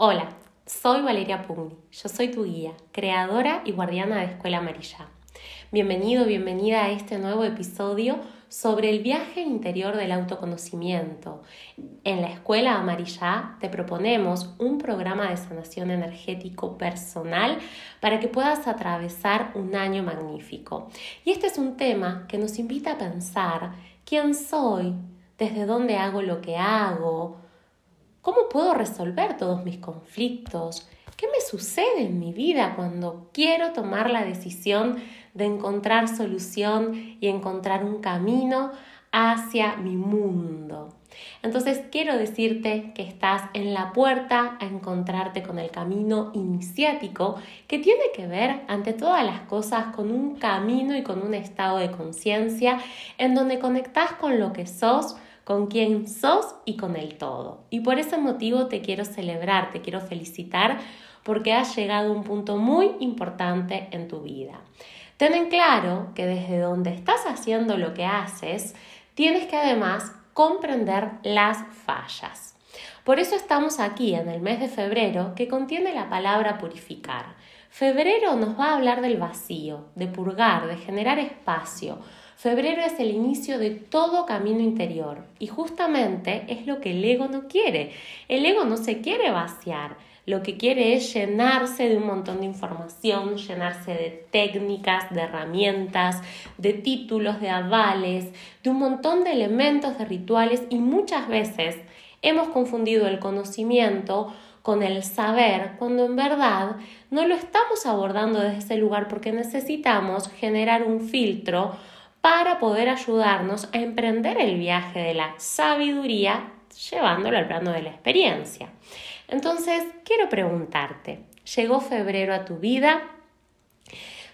Hola, soy Valeria Pugni, yo soy tu guía, creadora y guardiana de Escuela Amarilla. Bienvenido, bienvenida a este nuevo episodio sobre el viaje interior del autoconocimiento. En la Escuela Amarilla te proponemos un programa de sanación energético personal para que puedas atravesar un año magnífico. Y este es un tema que nos invita a pensar quién soy, desde dónde hago lo que hago, ¿Cómo puedo resolver todos mis conflictos? ¿Qué me sucede en mi vida cuando quiero tomar la decisión de encontrar solución y encontrar un camino hacia mi mundo? Entonces quiero decirte que estás en la puerta a encontrarte con el camino iniciático que tiene que ver ante todas las cosas con un camino y con un estado de conciencia en donde conectas con lo que sos, con quién sos y con el todo. Y por ese motivo te quiero celebrar, te quiero felicitar porque has llegado a un punto muy importante en tu vida. Ten en claro que desde donde estás haciendo lo que haces, tienes que además comprender las fallas. Por eso estamos aquí en el mes de febrero que contiene la palabra purificar. Febrero nos va a hablar del vacío, de purgar, de generar espacio, Febrero es el inicio de todo camino interior y justamente es lo que el ego no quiere. El ego no se quiere vaciar, lo que quiere es llenarse de un montón de información, llenarse de técnicas, de herramientas, de títulos, de avales, de un montón de elementos, de rituales y muchas veces hemos confundido el conocimiento con el saber, cuando en verdad no lo estamos abordando desde ese lugar porque necesitamos generar un filtro para poder ayudarnos a emprender el viaje de la sabiduría llevándolo al plano de la experiencia. Entonces, quiero preguntarte, ¿llegó febrero a tu vida?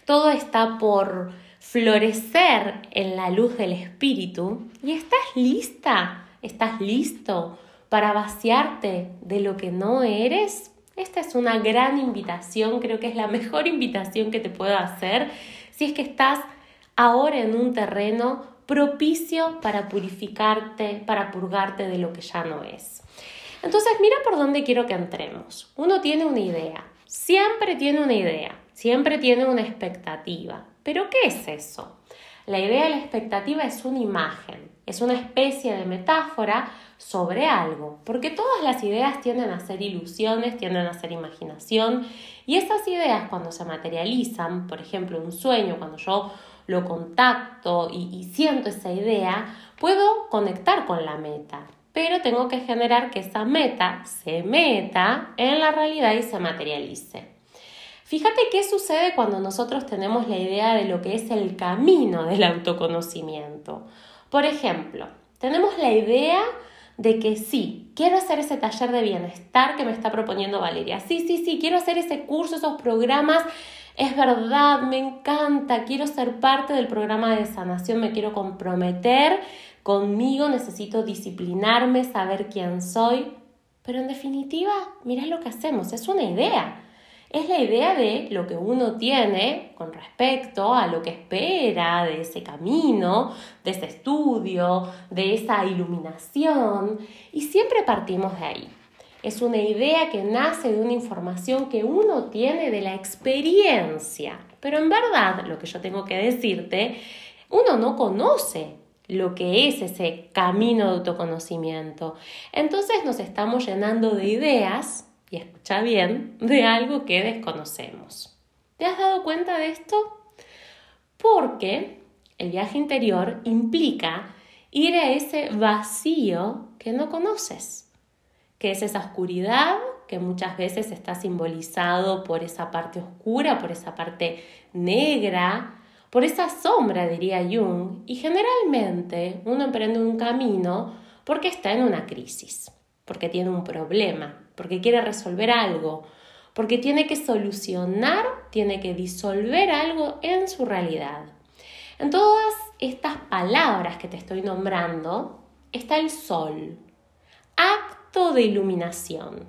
Todo está por florecer en la luz del espíritu y estás lista, estás listo para vaciarte de lo que no eres. Esta es una gran invitación, creo que es la mejor invitación que te puedo hacer si es que estás ahora en un terreno propicio para purificarte, para purgarte de lo que ya no es. Entonces, mira por dónde quiero que entremos. Uno tiene una idea, siempre tiene una idea, siempre tiene una expectativa. Pero ¿qué es eso? La idea de la expectativa es una imagen, es una especie de metáfora sobre algo, porque todas las ideas tienden a ser ilusiones, tienden a ser imaginación, y esas ideas cuando se materializan, por ejemplo, un sueño, cuando yo lo contacto y, siento esa idea, puedo conectar con la meta pero tengo que generar que esa meta se meta en la realidad y se materialice. Fíjate qué sucede cuando nosotros tenemos la idea de lo que es el camino del autoconocimiento. Por ejemplo, tenemos la idea de que sí, quiero hacer ese taller de bienestar que me está proponiendo Valeria. Sí, sí, sí, quiero hacer ese curso, esos programas es verdad, me encanta, quiero ser parte del programa de sanación, me quiero comprometer conmigo, necesito disciplinarme, saber quién soy. Pero en definitiva, mira lo que hacemos, es una idea. Es la idea de lo que uno tiene con respecto a lo que espera de ese camino, de ese estudio, de esa iluminación. Y siempre partimos de ahí es una idea que nace de una información que uno tiene de la experiencia. Pero en verdad, lo que yo tengo que decirte, uno no conoce lo que es ese camino de autoconocimiento. Entonces nos estamos llenando de ideas, y escucha bien, de algo que desconocemos. ¿Te has dado cuenta de esto? Porque el viaje interior implica ir a ese vacío que no conoces que es esa oscuridad que muchas veces está simbolizado por esa parte oscura, por esa parte negra, por esa sombra, diría Jung, y generalmente uno emprende un camino porque está en una crisis, porque tiene un problema, porque quiere resolver algo, porque tiene que solucionar, tiene que disolver algo en su realidad. En todas estas palabras que te estoy nombrando está el sol, de iluminación.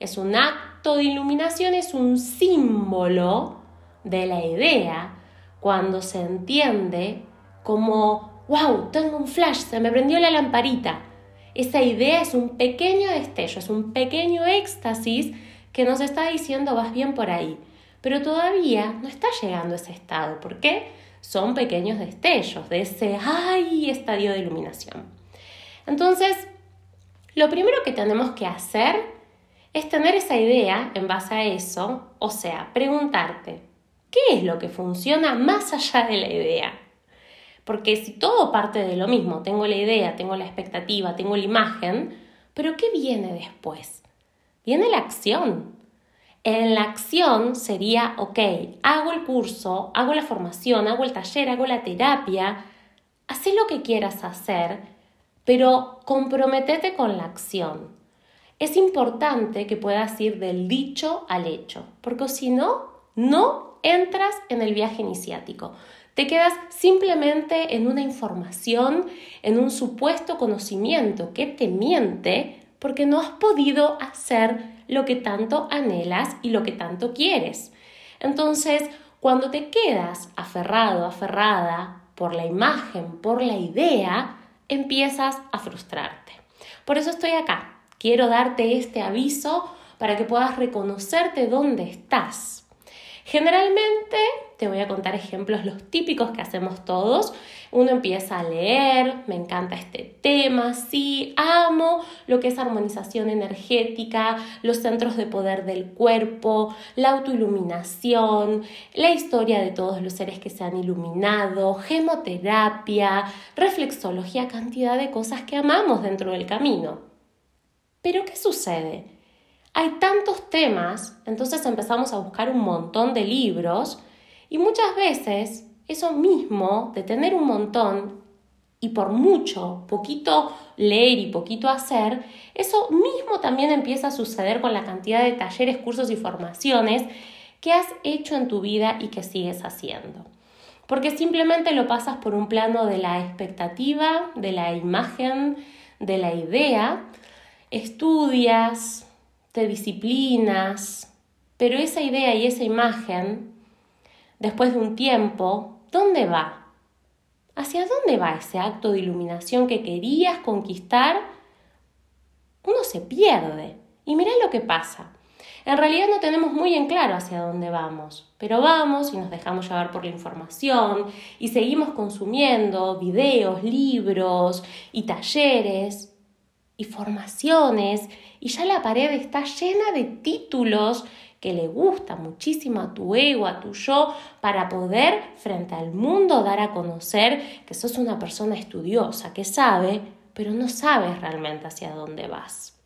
Es un acto de iluminación, es un símbolo de la idea cuando se entiende como, wow, tengo un flash, se me prendió la lamparita. Esa idea es un pequeño destello, es un pequeño éxtasis que nos está diciendo vas bien por ahí. Pero todavía no está llegando a ese estado. ¿Por qué? Son pequeños destellos de ese ¡ay! estadio de iluminación. Entonces, lo primero que tenemos que hacer es tener esa idea en base a eso, o sea, preguntarte, ¿qué es lo que funciona más allá de la idea? Porque si todo parte de lo mismo, tengo la idea, tengo la expectativa, tengo la imagen, pero ¿qué viene después? Viene la acción. En la acción sería, ok, hago el curso, hago la formación, hago el taller, hago la terapia, haz lo que quieras hacer, pero comprometete con la acción es importante que puedas ir del dicho al hecho, porque si no, no entras en el viaje iniciático. Te quedas simplemente en una información, en un supuesto conocimiento que te miente porque no has podido hacer lo que tanto anhelas y lo que tanto quieres. Entonces, cuando te quedas aferrado, aferrada por la imagen, por la idea, empiezas a frustrarte. Por eso estoy acá, Quiero darte este aviso para que puedas reconocerte dónde estás. Generalmente, te voy a contar ejemplos, los típicos que hacemos todos. Uno empieza a leer, me encanta este tema, sí, amo lo que es armonización energética, los centros de poder del cuerpo, la autoiluminación, la historia de todos los seres que se han iluminado, gemoterapia, reflexología, cantidad de cosas que amamos dentro del camino. Pero ¿qué sucede? Hay tantos temas, entonces empezamos a buscar un montón de libros y muchas veces eso mismo de tener un montón y por mucho, poquito leer y poquito hacer, eso mismo también empieza a suceder con la cantidad de talleres, cursos y formaciones que has hecho en tu vida y que sigues haciendo. Porque simplemente lo pasas por un plano de la expectativa, de la imagen, de la idea, estudias, te disciplinas, pero esa idea y esa imagen, después de un tiempo, ¿dónde va? ¿Hacia dónde va ese acto de iluminación que querías conquistar? Uno se pierde. Y mirá lo que pasa. En realidad no tenemos muy en claro hacia dónde vamos, pero vamos y nos dejamos llevar por la información y seguimos consumiendo videos, libros y talleres y formaciones y ya la pared está llena de títulos que le gusta muchísimo a tu ego, a tu yo, para poder frente al mundo dar a conocer que sos una persona estudiosa, que sabe, pero no sabes realmente hacia dónde vas.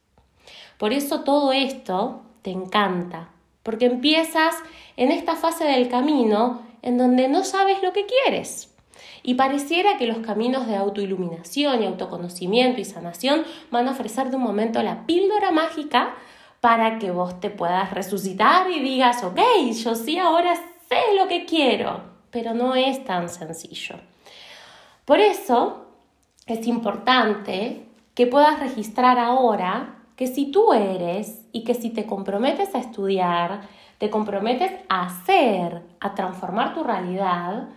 Por eso todo esto te encanta, porque empiezas en esta fase del camino en donde no sabes lo que quieres. Y pareciera que los caminos de autoiluminación y autoconocimiento y sanación van a ofrecer de un momento la píldora mágica para que vos te puedas resucitar y digas, ok, yo sí ahora sé lo que quiero, pero no es tan sencillo. Por eso es importante que puedas registrar ahora que si tú eres y que si te comprometes a estudiar, te comprometes a hacer, a transformar tu realidad,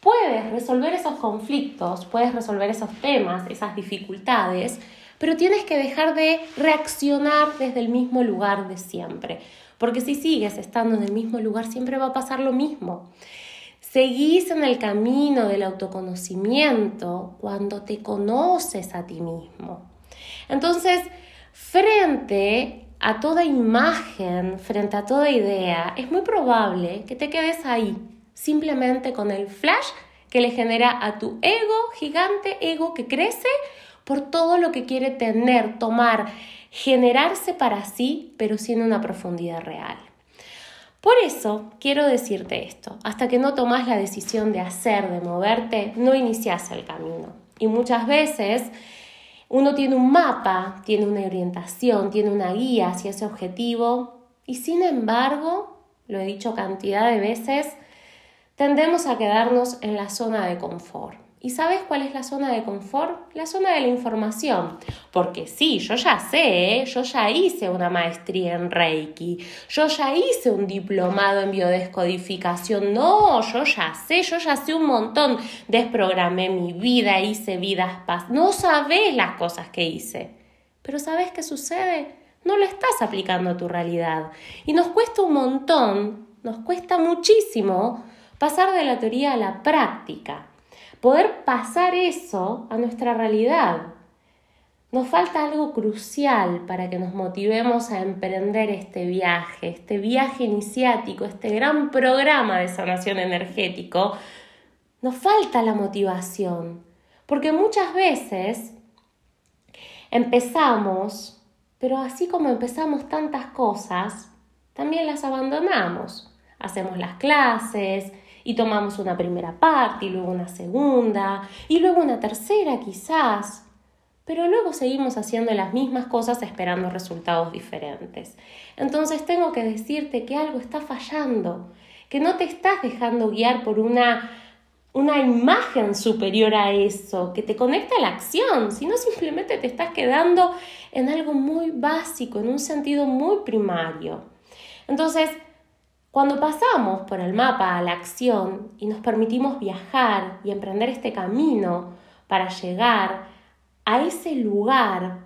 puedes resolver esos conflictos, puedes resolver esos temas, esas dificultades, pero tienes que dejar de reaccionar desde el mismo lugar de siempre, porque si sigues estando en el mismo lugar siempre va a pasar lo mismo. Seguís en el camino del autoconocimiento cuando te conoces a ti mismo. Entonces, frente a toda imagen, frente a toda idea, es muy probable que te quedes ahí, simplemente con el flash que le genera a tu ego gigante, ego que crece por todo lo que quiere tener, tomar, generarse para sí, pero sin una profundidad real. Por eso quiero decirte esto, hasta que no tomas la decisión de hacer, de moverte, no inicias el camino. Y muchas veces uno tiene un mapa, tiene una orientación, tiene una guía hacia ese objetivo y sin embargo, lo he dicho cantidad de veces, tendemos a quedarnos en la zona de confort. ¿Y sabes cuál es la zona de confort? La zona de la información. Porque sí, yo ya sé, ¿eh? yo ya hice una maestría en Reiki, yo ya hice un diplomado en biodescodificación. No, yo ya sé, yo ya sé un montón. Desprogramé mi vida, hice vidas paz. No sabes las cosas que hice. pero ¿sabes qué sucede? No lo estás aplicando a tu realidad. Y nos cuesta un montón, nos cuesta muchísimo pasar de la teoría a la práctica, poder pasar eso a nuestra realidad. Nos falta algo crucial para que nos motivemos a emprender este viaje, este viaje iniciático, este gran programa de sanación energético. Nos falta la motivación, porque muchas veces empezamos, pero así como empezamos tantas cosas, también las abandonamos. Hacemos las clases y tomamos una primera parte y luego una segunda y luego una tercera quizás pero luego seguimos haciendo las mismas cosas esperando resultados diferentes. Entonces tengo que decirte que algo está fallando, que no te estás dejando guiar por una, una imagen superior a eso, que te conecta a la acción, sino simplemente te estás quedando en algo muy básico, en un sentido muy primario. Entonces, cuando pasamos por el mapa a la acción y nos permitimos viajar y emprender este camino para llegar a ese lugar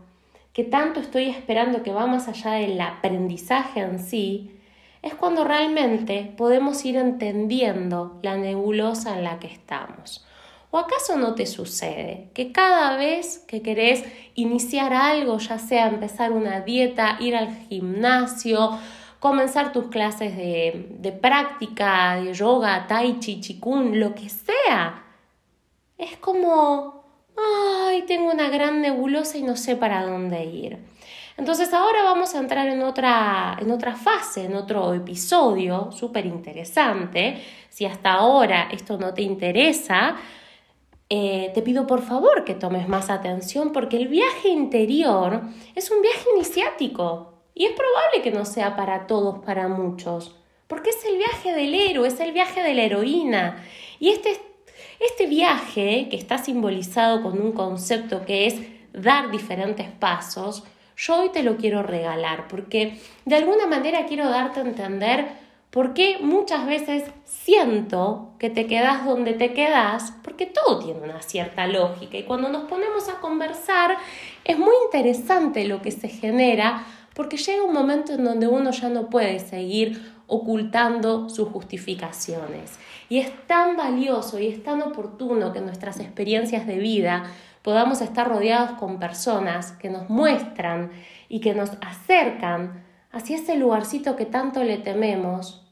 que tanto estoy esperando que va más allá del aprendizaje en sí, es cuando realmente podemos ir entendiendo la nebulosa en la que estamos. ¿O acaso no te sucede que cada vez que querés iniciar algo, ya sea empezar una dieta, ir al gimnasio, comenzar tus clases de, de práctica, de yoga, tai chi, chikun, lo que sea, es como ay, tengo una gran nebulosa y no sé para dónde ir. Entonces ahora vamos a entrar en otra, en otra fase, en otro episodio súper interesante. Si hasta ahora esto no te interesa, eh, te pido por favor que tomes más atención porque el viaje interior es un viaje iniciático y es probable que no sea para todos, para muchos, porque es el viaje del héroe, es el viaje de la heroína. Y este este viaje, que está simbolizado con un concepto que es dar diferentes pasos, yo hoy te lo quiero regalar porque de alguna manera quiero darte a entender por qué muchas veces siento que te quedas donde te quedas, porque todo tiene una cierta lógica y cuando nos ponemos a conversar es muy interesante lo que se genera porque llega un momento en donde uno ya no puede seguir ocultando sus justificaciones. Y es tan valioso y es tan oportuno que en nuestras experiencias de vida podamos estar rodeados con personas que nos muestran y que nos acercan hacia ese lugarcito que tanto le tememos.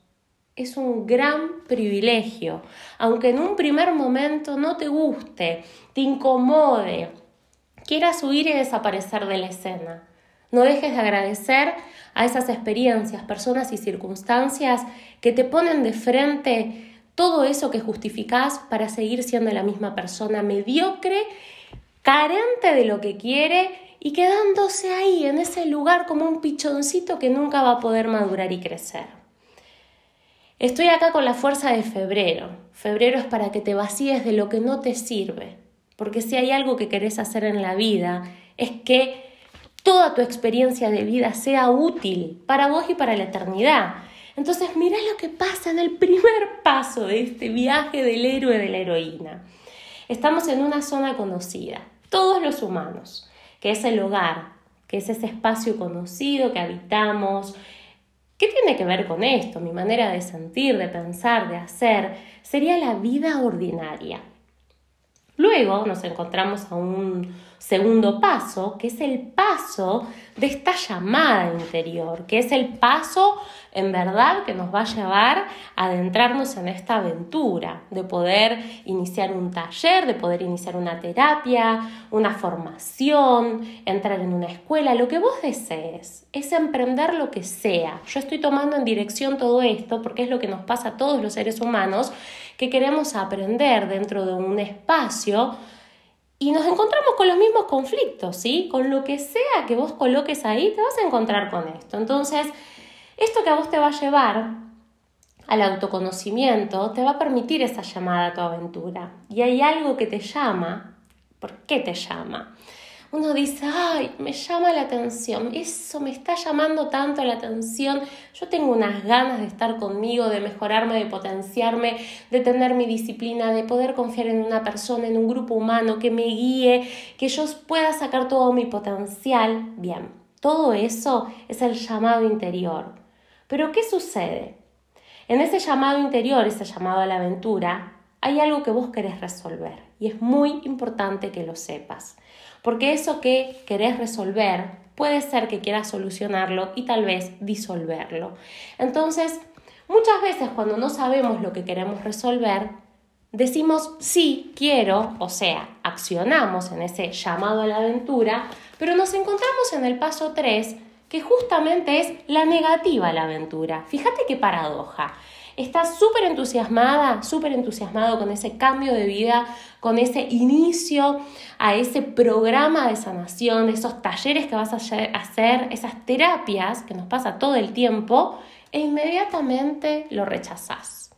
Es un gran privilegio, aunque en un primer momento no te guste, te incomode, quieras huir y desaparecer de la escena. No dejes de agradecer a esas experiencias, personas y circunstancias que te ponen de frente todo eso que justificás para seguir siendo la misma persona mediocre, carente de lo que quiere y quedándose ahí en ese lugar como un pichoncito que nunca va a poder madurar y crecer. Estoy acá con la fuerza de febrero. Febrero es para que te vacíes de lo que no te sirve, porque si hay algo que querés hacer en la vida es que toda tu experiencia de vida sea útil para vos y para la eternidad. Entonces, mira lo que pasa en el primer paso de este viaje del héroe de la heroína. Estamos en una zona conocida, todos los humanos, que es el hogar, que es ese espacio conocido que habitamos. ¿Qué tiene que ver con esto? Mi manera de sentir, de pensar, de hacer, sería la vida ordinaria. Luego nos encontramos a un segundo paso, que es el paso de esta llamada interior, que es el paso en verdad que nos va a llevar a adentrarnos en esta aventura, de poder iniciar un taller, de poder iniciar una terapia, una formación, entrar en una escuela, lo que vos desees, es emprender lo que sea. Yo estoy tomando en dirección todo esto porque es lo que nos pasa a todos los seres humanos que queremos aprender dentro de un espacio y nos encontramos con los mismos conflictos, ¿sí? Con lo que sea que vos coloques ahí, te vas a encontrar con esto. Entonces, esto que a vos te va a llevar al autoconocimiento te va a permitir esa llamada a tu aventura. Y hay algo que te llama. ¿Por qué te llama? Uno dice, ay, me llama la atención, eso me está llamando tanto la atención, yo tengo unas ganas de estar conmigo, de mejorarme, de potenciarme, de tener mi disciplina, de poder confiar en una persona, en un grupo humano que me guíe, que yo pueda sacar todo mi potencial. Bien, todo eso es el llamado interior. Pero ¿qué sucede? En ese llamado interior, ese llamado a la aventura, hay algo que vos querés resolver y es muy importante que lo sepas. Porque eso que querés resolver puede ser que quieras solucionarlo y tal vez disolverlo. Entonces, muchas veces cuando no sabemos lo que queremos resolver, decimos sí, quiero, o sea, accionamos en ese llamado a la aventura, pero nos encontramos en el paso 3 que justamente es la negativa a la aventura. Fíjate qué paradoja estás súper entusiasmada, súper entusiasmado con ese cambio de vida, con ese inicio a ese programa de sanación, esos talleres que vas a hacer, esas terapias que nos pasa todo el tiempo, e inmediatamente lo rechazas.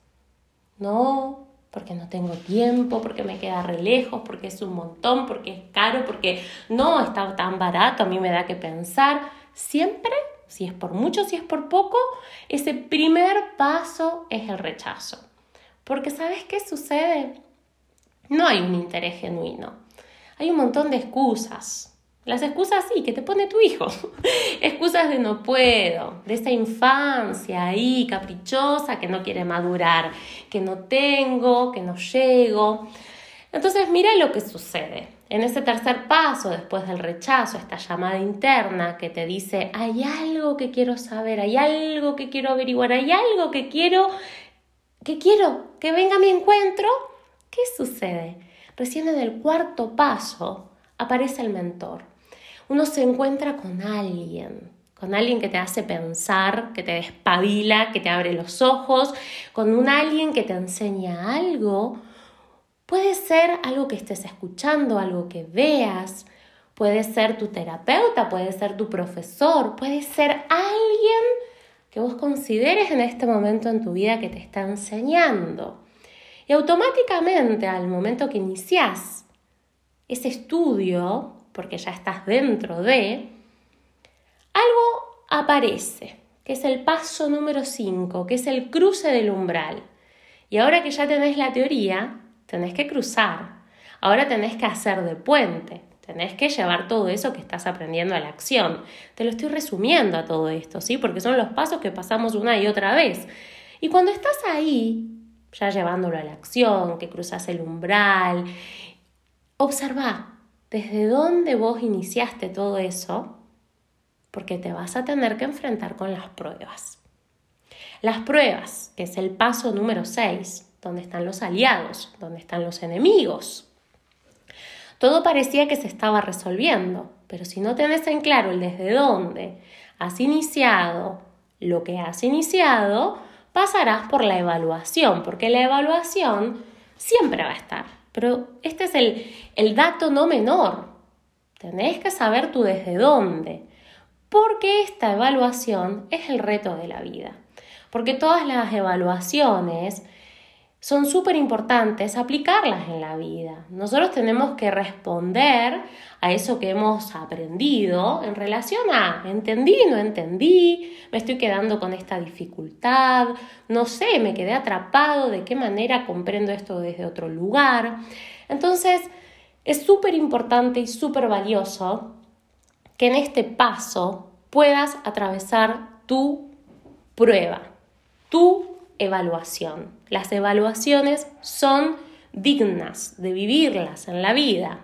No, porque no tengo tiempo, porque me queda re lejos, porque es un montón, porque es caro, porque no está tan barato, a mí me da que pensar. Siempre si es por mucho, si es por poco, ese primer paso es el rechazo. Porque ¿sabes qué sucede? No hay un interés genuino. Hay un montón de excusas. Las excusas sí, que te pone tu hijo. excusas de no puedo, de esa infancia ahí caprichosa que no quiere madurar, que no tengo, que no llego. Entonces mira lo que sucede. En ese tercer paso, después del rechazo, esta llamada interna que te dice, hay algo que quiero saber, hay algo que quiero averiguar, hay algo que quiero, que quiero que venga a mi encuentro, ¿qué sucede? Recién en el cuarto paso aparece el mentor. Uno se encuentra con alguien, con alguien que te hace pensar, que te despabila, que te abre los ojos, con un alguien que te enseña algo Puede ser algo que estés escuchando, algo que veas, puede ser tu terapeuta, puede ser tu profesor, puede ser alguien que vos consideres en este momento en tu vida que te está enseñando. Y automáticamente al momento que inicias ese estudio, porque ya estás dentro de, algo aparece, que es el paso número 5, que es el cruce del umbral. Y ahora que ya tenés la teoría, tenés que cruzar. Ahora tenés que hacer de puente, tenés que llevar todo eso que estás aprendiendo a la acción. Te lo estoy resumiendo a todo esto, ¿sí? Porque son los pasos que pasamos una y otra vez. Y cuando estás ahí, ya llevándolo a la acción, que cruzas el umbral, observa desde dónde vos iniciaste todo eso, porque te vas a tener que enfrentar con las pruebas. Las pruebas, que es el paso número 6, ¿Dónde están los aliados? ¿Dónde están los enemigos? Todo parecía que se estaba resolviendo, pero si no tenés en claro el desde dónde has iniciado lo que has iniciado, pasarás por la evaluación, porque la evaluación siempre va a estar. Pero este es el, el dato no menor. Tenés que saber tú desde dónde, porque esta evaluación es el reto de la vida. Porque todas las evaluaciones son súper importantes aplicarlas en la vida. Nosotros tenemos que responder a eso que hemos aprendido en relación a entendí, no entendí, me estoy quedando con esta dificultad, no sé, me quedé atrapado, de qué manera comprendo esto desde otro lugar. Entonces, es súper importante y súper valioso que en este paso puedas atravesar tu prueba, tu evaluación. Las evaluaciones son dignas de vivirlas en la vida.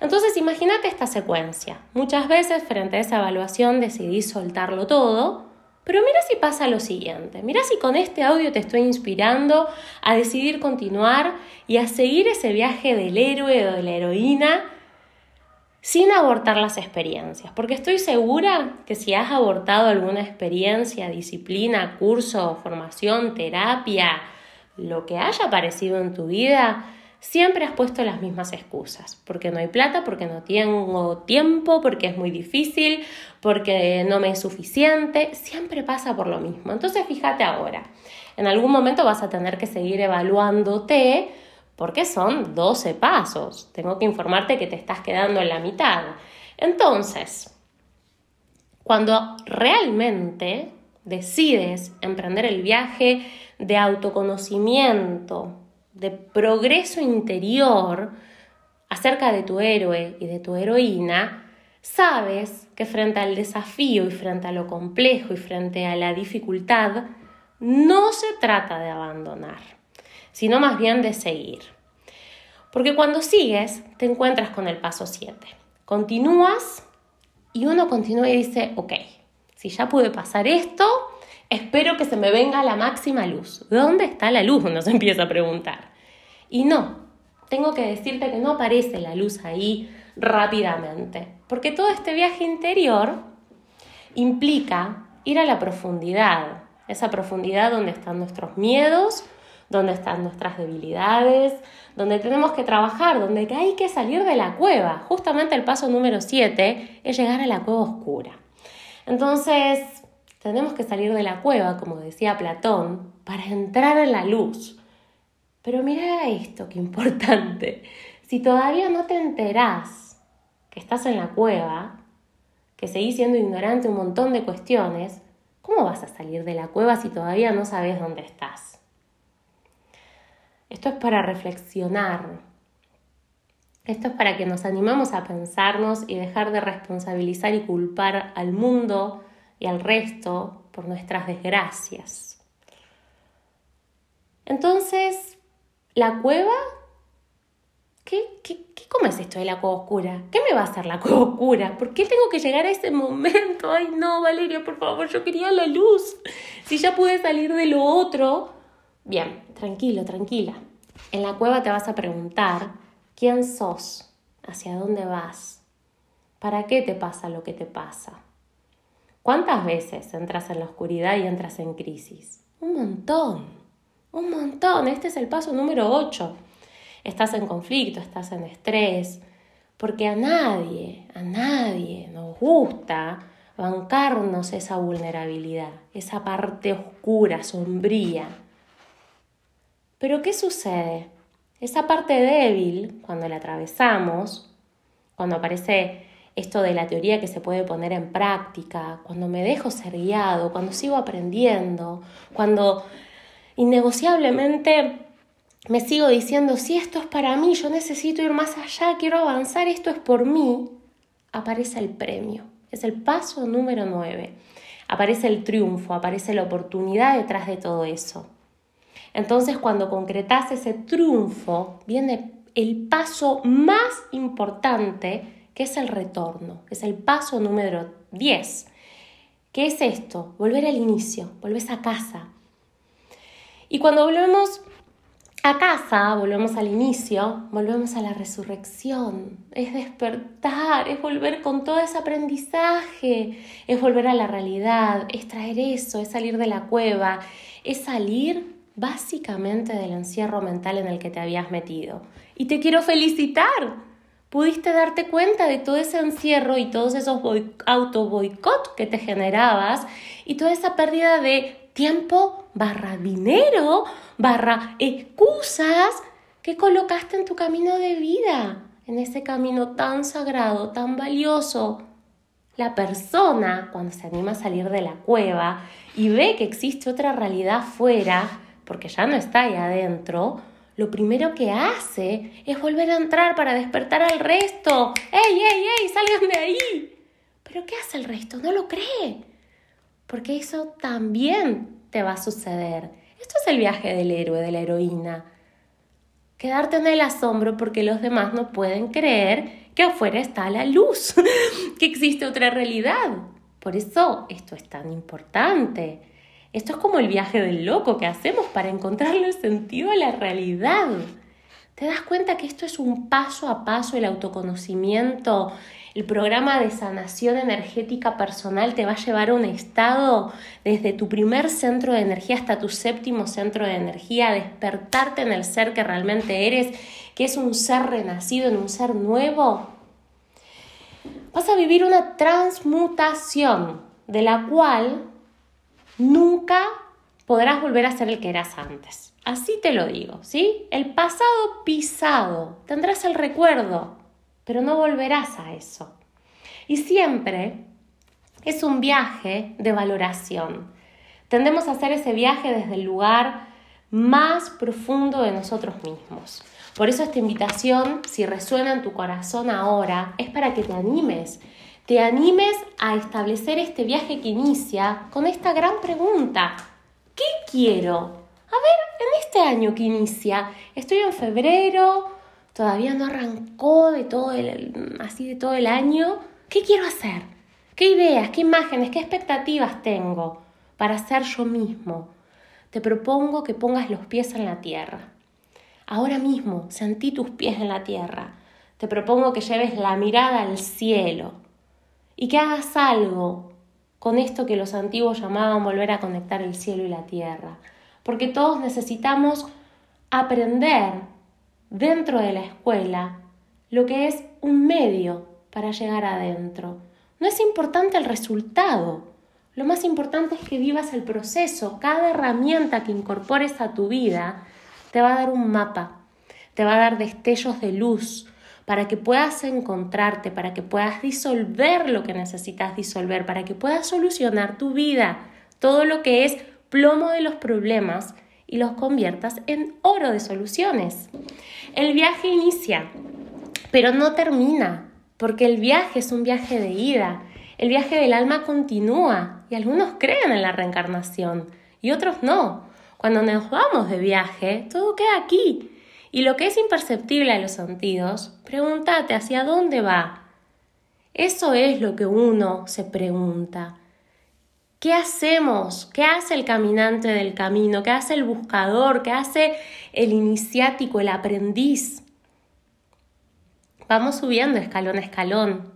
Entonces imagínate esta secuencia. Muchas veces frente a esa evaluación decidí soltarlo todo, pero mira si pasa lo siguiente. Mira si con este audio te estoy inspirando a decidir continuar y a seguir ese viaje del héroe o de la heroína sin abortar las experiencias, porque estoy segura que si has abortado alguna experiencia, disciplina, curso, formación, terapia, lo que haya aparecido en tu vida, siempre has puesto las mismas excusas, porque no hay plata, porque no tengo tiempo, porque es muy difícil, porque no me es suficiente, siempre pasa por lo mismo. Entonces fíjate ahora, en algún momento vas a tener que seguir evaluándote porque son 12 pasos. Tengo que informarte que te estás quedando en la mitad. Entonces, cuando realmente decides emprender el viaje de autoconocimiento, de progreso interior acerca de tu héroe y de tu heroína, sabes que frente al desafío y frente a lo complejo y frente a la dificultad, no se trata de abandonar sino más bien de seguir. Porque cuando sigues, te encuentras con el paso 7. Continúas y uno continúa y dice, ok, si ya pude pasar esto, espero que se me venga la máxima luz. ¿Dónde está la luz? Uno se empieza a preguntar. Y no, tengo que decirte que no aparece la luz ahí rápidamente, porque todo este viaje interior implica ir a la profundidad, esa profundidad donde están nuestros miedos, dónde están nuestras debilidades, donde tenemos que trabajar, donde hay que salir de la cueva. Justamente el paso número 7 es llegar a la cueva oscura. Entonces, tenemos que salir de la cueva, como decía Platón, para entrar en la luz. Pero mira esto, qué importante. Si todavía no te enterás que estás en la cueva, que seguís siendo ignorante un montón de cuestiones, ¿cómo vas a salir de la cueva si todavía no sabes dónde estás? Esto es para reflexionar. Esto es para que nos animamos a pensarnos y dejar de responsabilizar y culpar al mundo y al resto por nuestras desgracias. Entonces, ¿la cueva? ¿Qué, qué, qué cómo es esto de la cueva oscura? ¿Qué me va a hacer la cueva oscura? ¿Por qué tengo que llegar a ese momento? Ay, no, Valeria, por favor, yo quería la luz. Si ya pude salir de lo otro, Bien, tranquilo, tranquila. En la cueva te vas a preguntar quién sos, hacia dónde vas, para qué te pasa lo que te pasa. ¿Cuántas veces entras en la oscuridad y entras en crisis? Un montón, un montón. Este es el paso número 8. Estás en conflicto, estás en estrés, porque a nadie, a nadie nos gusta bancarnos esa vulnerabilidad, esa parte oscura, sombría pero ¿qué sucede? Esa parte débil, cuando la atravesamos, cuando aparece esto de la teoría que se puede poner en práctica, cuando me dejo ser guiado, cuando sigo aprendiendo, cuando innegociablemente me sigo diciendo, si esto es para mí, yo necesito ir más allá, quiero avanzar, esto es por mí, aparece el premio. Es el paso número 9. Aparece el triunfo, aparece la oportunidad detrás de todo eso. Entonces cuando concretas ese triunfo, viene el paso más importante, que es el retorno, es el paso número 10. ¿Qué es esto? Volver al inicio, volvés a casa. Y cuando volvemos a casa, volvemos al inicio, volvemos a la resurrección, es despertar, es volver con todo ese aprendizaje, es volver a la realidad, es traer eso, es salir de la cueva, es salir básicamente del encierro mental en el que te habías metido. Y te quiero felicitar. Pudiste darte cuenta de todo ese encierro y todos esos auto boicot que te generabas y toda esa pérdida de tiempo barra dinero barra excusas que colocaste en tu camino de vida, en ese camino tan sagrado, tan valioso. La persona, cuando se anima a salir de la cueva y ve que existe otra realidad fuera, porque ya no está ahí adentro, lo primero que hace es volver a entrar para despertar al resto. ¡Ey, ey, ey! ¡Salgan de ahí! Pero ¿qué hace el resto? No lo cree. Porque eso también te va a suceder. Esto es el viaje del héroe, de la heroína. Quedarte en el asombro porque los demás no pueden creer que afuera está la luz, que existe otra realidad. Por eso esto es tan importante. Esto es como el viaje del loco que hacemos para encontrarle sentido a la realidad. ¿Te das cuenta que esto es un paso a paso el autoconocimiento? El programa de sanación energética personal te va a llevar a un estado desde tu primer centro de energía hasta tu séptimo centro de energía, despertarte en el ser que realmente eres, que es un ser renacido en un ser nuevo. Vas a vivir una transmutación de la cual nunca podrás volver a ser el que eras antes. Así te lo digo, ¿sí? El pasado pisado, tendrás el recuerdo, pero no volverás a eso. Y siempre es un viaje de valoración. Tendemos a hacer ese viaje desde el lugar más profundo de nosotros mismos. Por eso esta invitación, si resuena en tu corazón ahora, es para que te animes, te animes a establecer este viaje que inicia con esta gran pregunta. ¿Qué quiero? A ver, en este año que inicia, estoy en febrero, todavía no arrancó de todo el, así de todo el año. ¿Qué quiero hacer? ¿Qué ideas, qué imágenes, qué expectativas tengo para ser yo mismo? Te propongo que pongas los pies en la tierra. Ahora mismo sentí tus pies en la tierra. Te propongo que lleves la mirada al cielo y que hagas algo con esto que los antiguos llamaban volver a conectar el cielo y la tierra. Porque todos necesitamos aprender dentro de la escuela lo que es un medio para llegar adentro. No es importante el resultado. Lo más importante es que vivas el proceso. Cada herramienta que incorpores a tu vida te va a dar un mapa, te va a dar destellos de luz para que puedas encontrarte, para que puedas disolver lo que necesitas disolver, para que puedas solucionar tu vida, todo lo que es plomo de los problemas y los conviertas en oro de soluciones. El viaje inicia, pero no termina porque el viaje es un viaje de ida, el viaje del alma continúa y algunos creen en la reencarnación y otros no. Cuando nos vamos de viaje, todo queda aquí. Y lo que es imperceptible a los sentidos, pregúntate hacia dónde va. Eso es lo que uno se pregunta. ¿Qué hacemos? ¿Qué hace el caminante del camino? ¿Qué hace el buscador? ¿Qué hace el iniciático, el aprendiz? vamos subiendo escalón a escalón,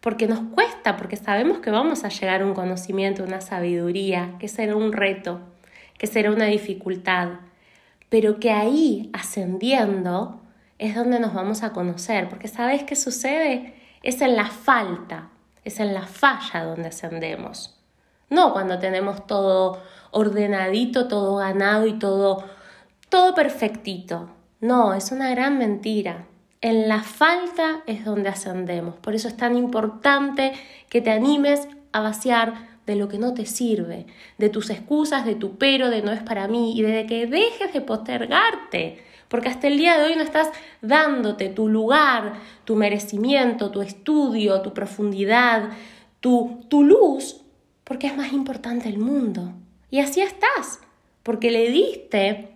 porque nos cuesta, porque sabemos que vamos a llegar a un conocimiento, una sabiduría, que será un reto, que será una dificultad, pero que ahí, ascendiendo, es donde nos vamos a conocer, porque ¿sabes qué sucede? Es en la falta, es en la falla donde ascendemos. No cuando tenemos todo ordenadito, todo ganado y todo, todo perfectito. No, es una gran mentira. En la falta es donde ascendemos. Por eso es tan importante que te animes a vaciar de lo que no te sirve, de tus excusas, de tu pero, de no es para mí y de que dejes de postergarte. Porque hasta el día de hoy no estás dándote tu lugar, tu merecimiento, tu estudio, tu profundidad, tu, tu luz, porque es más importante el mundo. Y así estás, porque le diste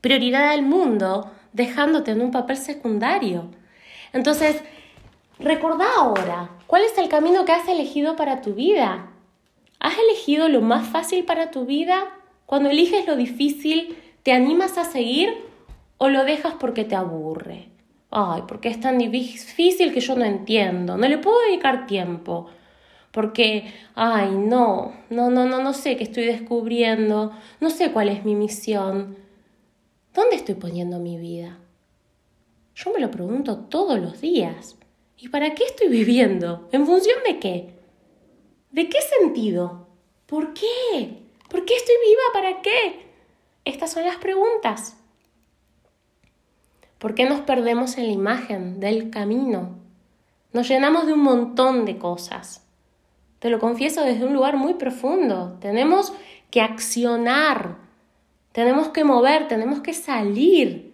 prioridad al mundo dejándote en un papel secundario. Entonces, recordá ahora, ¿cuál es el camino que has elegido para tu vida? ¿Has elegido lo más fácil para tu vida? Cuando eliges lo difícil, ¿te animas a seguir o lo dejas porque te aburre? Ay, porque es tan difícil que yo no entiendo, no le puedo dedicar tiempo. Porque, ay, no, no, no, no, no sé qué estoy descubriendo, no sé cuál es mi misión. ¿Dónde estoy poniendo mi vida? Yo me lo pregunto todos los días. ¿Y para qué estoy viviendo? ¿En función de qué? ¿De qué sentido? ¿Por qué? ¿Por qué estoy viva? ¿Para qué? Estas son las preguntas. ¿Por qué nos perdemos en la imagen del camino? Nos llenamos de un montón de cosas. Te lo confieso desde un lugar muy profundo. Tenemos que accionar tenemos que mover, tenemos que salir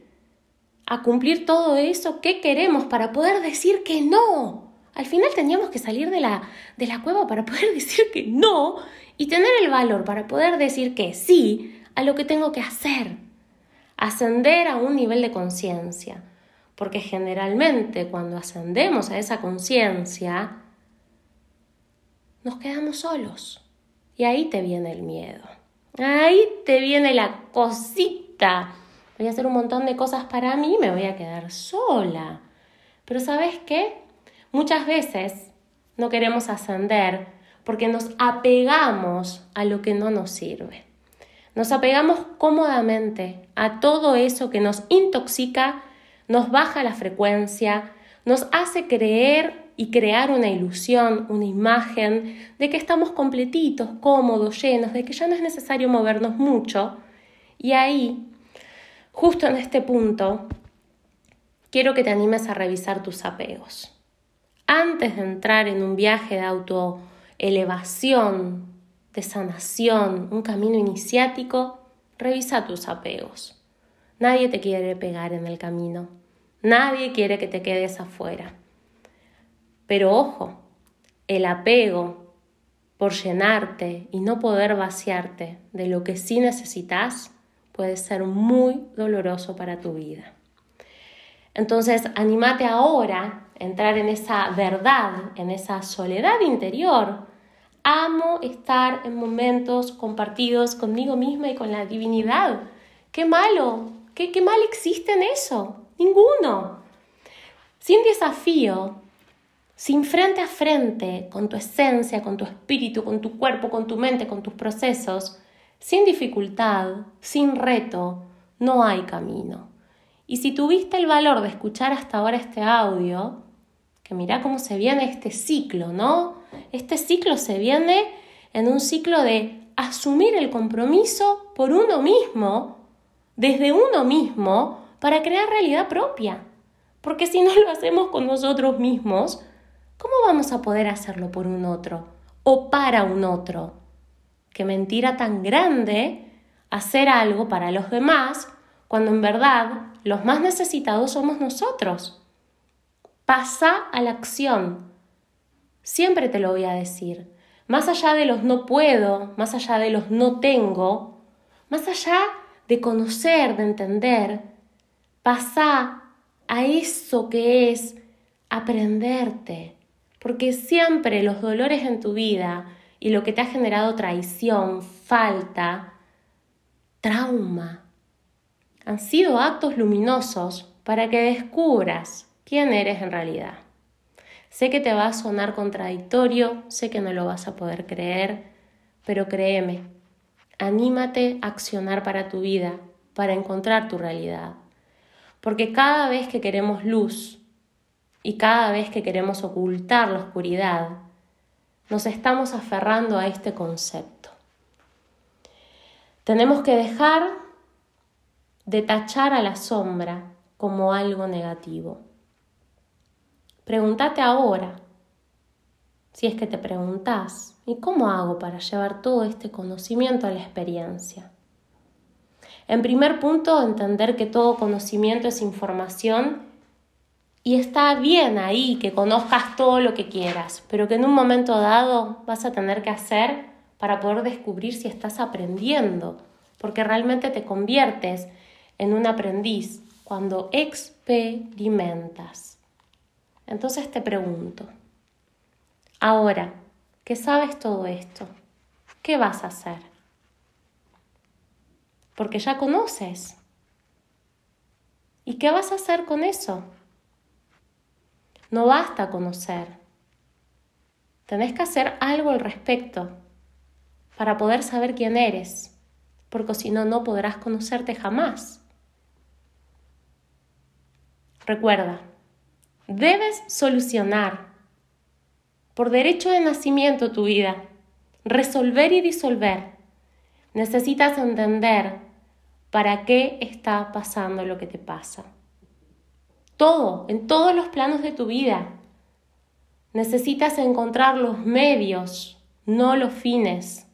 a cumplir todo eso que queremos para poder decir que no. Al final tendríamos que salir de la, de la cueva para poder decir que no y tener el valor para poder decir que sí a lo que tengo que hacer. Ascender a un nivel de conciencia. Porque generalmente cuando ascendemos a esa conciencia, nos quedamos solos. Y ahí te viene el miedo. Ahí te viene la cosita. Voy a hacer un montón de cosas para mí, me voy a quedar sola. Pero ¿sabes qué? Muchas veces no queremos ascender porque nos apegamos a lo que no nos sirve. Nos apegamos cómodamente a todo eso que nos intoxica, nos baja la frecuencia, nos hace creer y crear una ilusión, una imagen de que estamos completitos, cómodos, llenos, de que ya no es necesario movernos mucho. Y ahí justo en este punto, quiero que te animes a revisar tus apegos. Antes de entrar en un viaje de autoelevación, de sanación, un camino iniciático, revisa tus apegos. Nadie te quiere pegar en el camino. Nadie quiere que te quedes afuera. Pero ojo, el apego por llenarte y no poder vaciarte de lo que sí necesitas puede ser muy doloroso para tu vida. Entonces, anímate ahora entrar en esa verdad, en esa soledad interior. Amo estar en momentos compartidos conmigo misma y con la divinidad. Qué malo, qué, qué mal existe en eso. Ninguno. Sin desafío, sin frente a frente con tu esencia, con tu espíritu, con tu cuerpo, con tu mente, con tus procesos, sin dificultad, sin reto, no hay camino. Y si tuviste el valor de escuchar hasta ahora este audio, que mira cómo se viene este ciclo, ¿no? Este ciclo se viene en un ciclo de asumir el compromiso por uno mismo, desde uno mismo, para crear realidad propia. Porque si no lo hacemos con nosotros mismos, ¿cómo vamos a poder hacerlo por un otro o para un otro? Qué mentira tan grande hacer algo para los demás cuando en verdad los más necesitados somos nosotros. Pasa a la acción. Siempre te lo voy a decir. Más allá de los no puedo, más allá de los no tengo, más allá de conocer, de entender, Pasa a eso que es aprenderte, porque siempre los dolores en tu vida y lo que te ha generado traición, falta, trauma, han sido actos luminosos para que descubras quién eres en realidad. Sé que te va a sonar contradictorio, sé que no lo vas a poder creer, pero créeme, anímate a accionar para tu vida, para encontrar tu realidad. Porque cada vez que queremos luz y cada vez que queremos ocultar la oscuridad, nos estamos aferrando a este concepto. Tenemos que dejar de tachar a la sombra como algo negativo. Pregúntate ahora, si es que te preguntas, ¿y cómo hago para llevar todo este conocimiento a la experiencia? En primer punto, entender que todo conocimiento es información y está bien ahí que conozcas todo lo que quieras, pero que en un momento dado vas a tener que hacer para poder descubrir si estás aprendiendo, porque realmente te conviertes en un aprendiz cuando experimentas. Entonces te pregunto, ahora que sabes todo esto, ¿qué vas a hacer? porque ya conoces. ¿Y qué vas a hacer con eso? No basta conocer. Tenés que hacer algo al respecto para poder saber quién eres, porque si no, no podrás conocerte jamás. Recuerda, debes solucionar por derecho de nacimiento tu vida, resolver y disolver. Necesitas entender para qué está pasando lo que te pasa. Todo, en todos los planos de tu vida. Necesitas encontrar los medios, no los fines,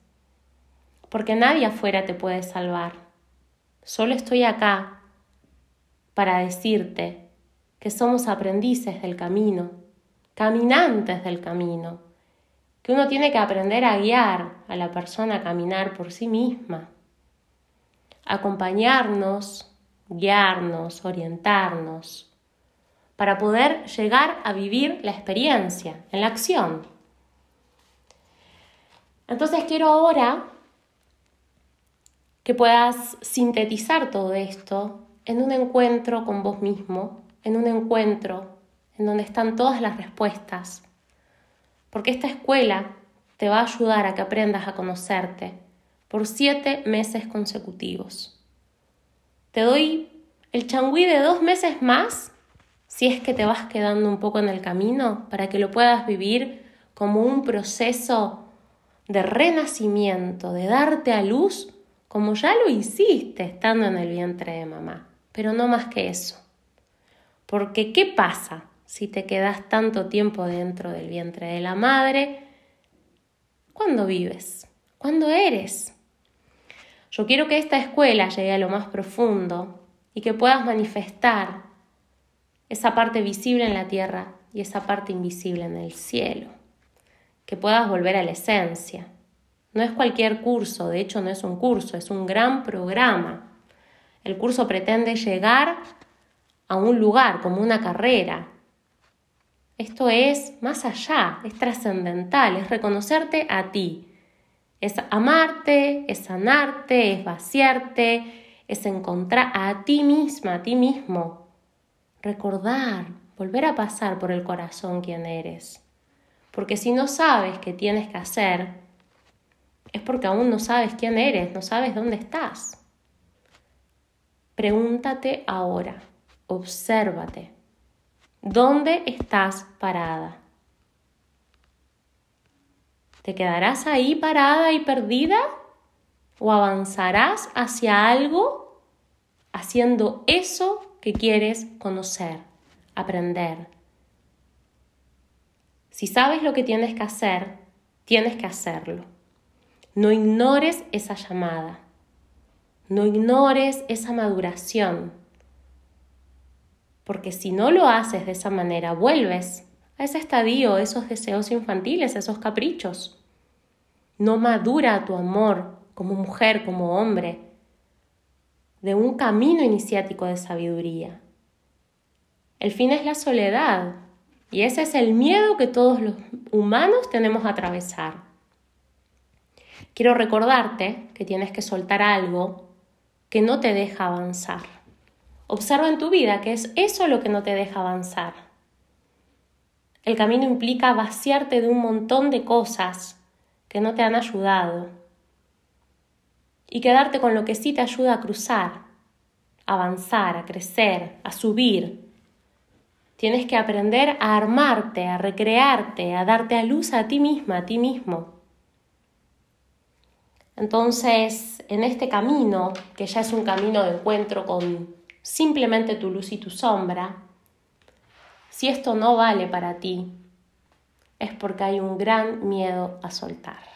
porque nadie afuera te puede salvar. Solo estoy acá para decirte que somos aprendices del camino, caminantes del camino, que uno tiene que aprender a guiar a la persona a caminar por sí misma acompañarnos, guiarnos, orientarnos, para poder llegar a vivir la experiencia en la acción. Entonces quiero ahora que puedas sintetizar todo esto en un encuentro con vos mismo, en un encuentro en donde están todas las respuestas, porque esta escuela te va a ayudar a que aprendas a conocerte, por siete meses consecutivos. Te doy el changüí de dos meses más si es que te vas quedando un poco en el camino para que lo puedas vivir como un proceso de renacimiento, de darte a luz como ya lo hiciste estando en el vientre de mamá. pero no más que eso. Porque ¿qué pasa si te quedas tanto tiempo dentro del vientre de la madre? ¿Cuándo vives? ¿Cuándo eres? Yo quiero que esta escuela llegue a lo más profundo y que puedas manifestar esa parte visible en la tierra y esa parte invisible en el cielo. Que puedas volver a la esencia. No es cualquier curso, de hecho no es un curso, es un gran programa. El curso pretende llegar a un lugar como una carrera. Esto es más allá, es trascendental, es reconocerte a ti, es amarte, es sanarte, es vaciarte, es encontrar a ti misma, a ti mismo. Recordar, volver a pasar por el corazón quién eres. Porque si no sabes qué tienes que hacer, es porque aún no sabes quién eres, no sabes dónde estás. Pregúntate ahora, obsérvate, ¿dónde estás parada? ¿Te quedarás ahí parada y perdida? ¿O avanzarás hacia algo haciendo eso que quieres conocer, aprender? Si sabes lo que tienes que hacer, tienes que hacerlo. No ignores esa llamada. No ignores esa maduración. Porque si no lo haces de esa manera, vuelves a ese estadio, esos deseos infantiles, esos caprichos. No madura tu amor como mujer, como hombre, de un camino iniciático de sabiduría. El fin es la soledad y ese es el miedo que todos los humanos tenemos a atravesar. Quiero recordarte que tienes que soltar algo que no te deja avanzar. Observa en tu vida que es eso lo que no te deja avanzar. El camino implica vaciarte de un montón de cosas que no te han ayudado y quedarte con lo que sí te ayuda a cruzar, a avanzar, a crecer, a subir. Tienes que aprender a armarte, a recrearte, a darte a luz a ti misma, a ti mismo. Entonces, en este camino, que ya es un camino de encuentro con simplemente tu luz y tu sombra, si esto no vale para ti, es porque hay un gran miedo a soltar.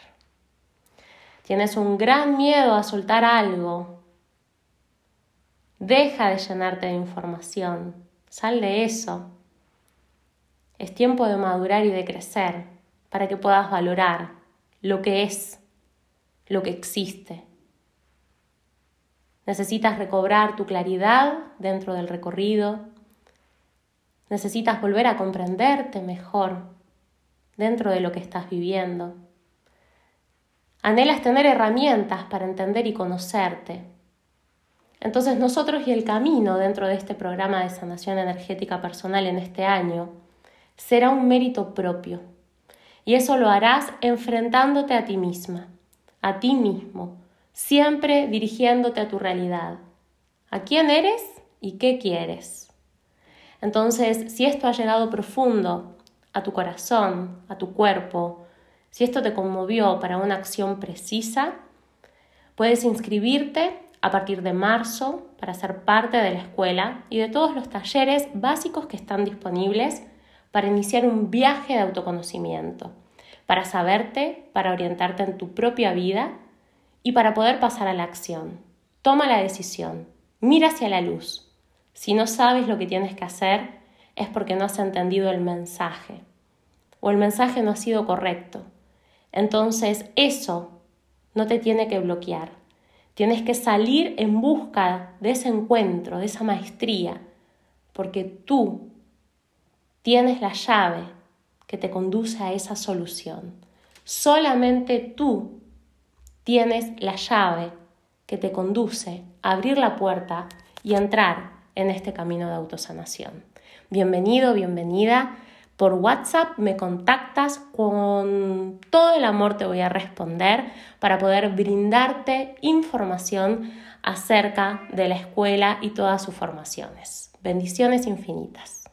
Tienes un gran miedo a soltar algo. Deja de llenarte de información. Sal de eso. Es tiempo de madurar y de crecer para que puedas valorar lo que es, lo que existe. Necesitas recobrar tu claridad dentro del recorrido, Necesitas volver a comprenderte mejor dentro de lo que estás viviendo. Anhelas tener herramientas para entender y conocerte. Entonces nosotros y el camino dentro de este programa de sanación energética personal en este año será un mérito propio. Y eso lo harás enfrentándote a ti misma, a ti mismo, siempre dirigiéndote a tu realidad, a quién eres y qué quieres. Entonces, si esto ha llegado profundo a tu corazón, a tu cuerpo, si esto te conmovió para una acción precisa, puedes inscribirte a partir de marzo para ser parte de la escuela y de todos los talleres básicos que están disponibles para iniciar un viaje de autoconocimiento, para saberte, para orientarte en tu propia vida y para poder pasar a la acción. Toma la decisión, mira hacia la luz, si no sabes lo que tienes que hacer, es porque no has entendido el mensaje o el mensaje no ha sido correcto. Entonces eso no te tiene que bloquear. Tienes que salir en busca de ese encuentro, de esa maestría, porque tú tienes la llave que te conduce a esa solución. Solamente tú tienes la llave que te conduce a abrir la puerta y entrar en este camino de autosanación. Bienvenido, bienvenida. Por WhatsApp me contactas, con todo el amor te voy a responder para poder brindarte información acerca de la escuela y todas sus formaciones. Bendiciones infinitas.